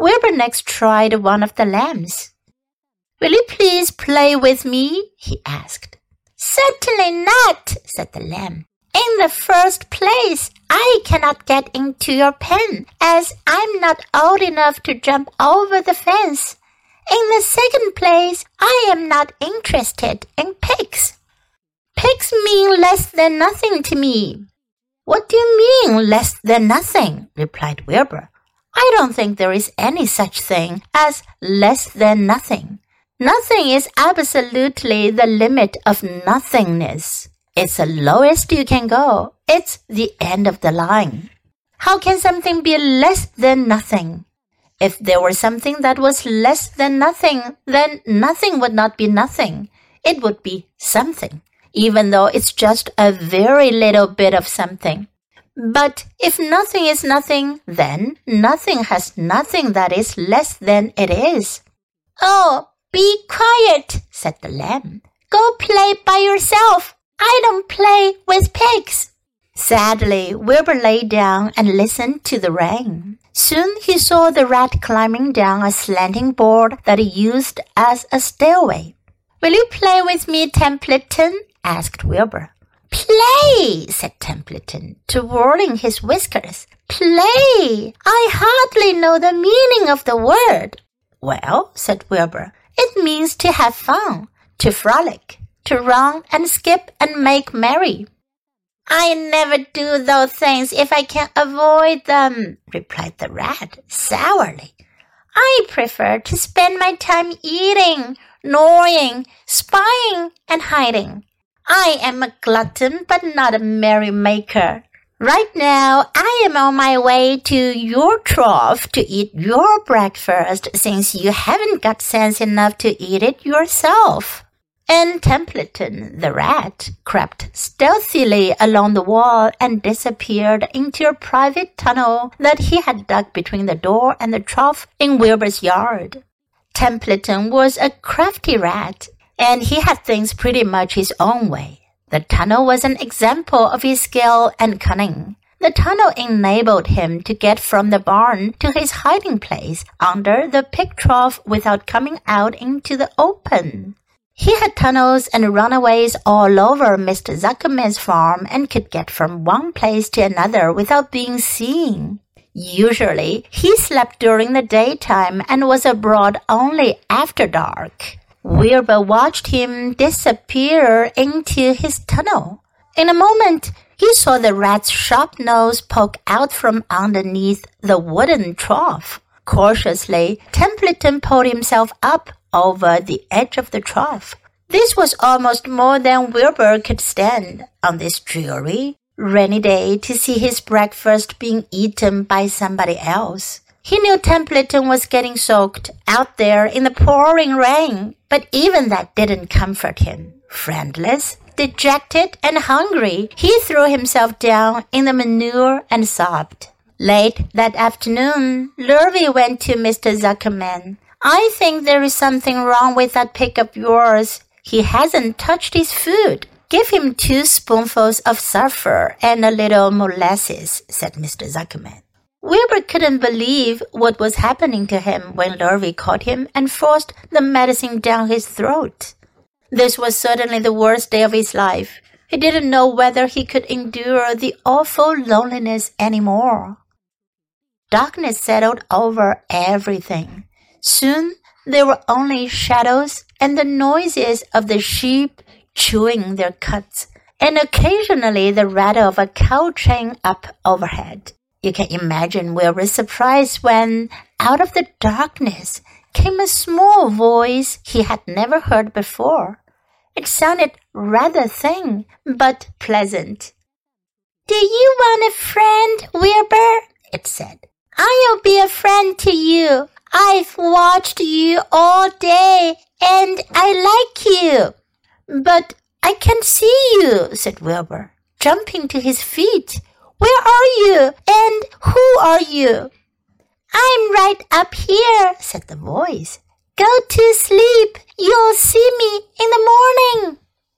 Wilbur next tried one of the lambs. Will you please play with me? he asked. Certainly not, said the lamb. In the first place, I cannot get into your pen, as I'm not old enough to jump over the fence. In the second place, I am not interested in pigs. Pigs mean less than nothing to me. What do you mean, less than nothing? replied Wilbur. I don't think there is any such thing as less than nothing. Nothing is absolutely the limit of nothingness. It's the lowest you can go. It's the end of the line. How can something be less than nothing? If there were something that was less than nothing, then nothing would not be nothing. It would be something, even though it's just a very little bit of something. But if nothing is nothing, then nothing has nothing that is less than it is. Oh, be quiet, said the lamb. Go play by yourself. I don't play with pigs. Sadly, Wilbur lay down and listened to the rain. Soon he saw the rat climbing down a slanting board that he used as a stairway. Will you play with me, Templeton? asked Wilbur. Play, said Templeton, twirling his whiskers. Play! I hardly know the meaning of the word. Well, said Wilbur, it means to have fun, to frolic, to run and skip and make merry. I never do those things if I can avoid them, replied the rat sourly. I prefer to spend my time eating, gnawing, spying, and hiding. I am a glutton, but not a merry maker. Right now, I am on my way to your trough to eat your breakfast since you haven't got sense enough to eat it yourself. And Templeton, the rat, crept stealthily along the wall and disappeared into a private tunnel that he had dug between the door and the trough in Wilbur's yard. Templeton was a crafty rat, and he had things pretty much his own way. The tunnel was an example of his skill and cunning. The tunnel enabled him to get from the barn to his hiding place under the pig trough without coming out into the open. He had tunnels and runaways all over Mr. Zuckerman's farm and could get from one place to another without being seen. Usually, he slept during the daytime and was abroad only after dark. Wilbur watched him disappear into his tunnel. In a moment, he saw the rat's sharp nose poke out from underneath the wooden trough. Cautiously, Templeton pulled himself up over the edge of the trough. This was almost more than Wilbur could stand on this dreary, rainy day to see his breakfast being eaten by somebody else. He knew Templeton was getting soaked out there in the pouring rain, but even that didn't comfort him. Friendless, dejected, and hungry, he threw himself down in the manure and sobbed. Late that afternoon, Lurvy went to Mr. Zuckerman. I think there is something wrong with that pig of yours. He hasn't touched his food. Give him two spoonfuls of sulfur and a little molasses, said Mr. Zuckerman. Wilbur couldn't believe what was happening to him when Lurvy caught him and forced the medicine down his throat. This was certainly the worst day of his life. He didn't know whether he could endure the awful loneliness any more. Darkness settled over everything. Soon there were only shadows and the noises of the sheep chewing their cuts, and occasionally the rattle of a cow chain up overhead. You can imagine Wilbur's surprise when, out of the darkness, came a small voice he had never heard before. It sounded rather thin, but pleasant. Do you want a friend, Wilbur? it said. I'll be a friend to you. I've watched you all day and I like you. But I can't see you, said Wilbur, jumping to his feet. Where are you? And who are you? I'm right up here, said the voice. Go to sleep. You'll see me in the morning.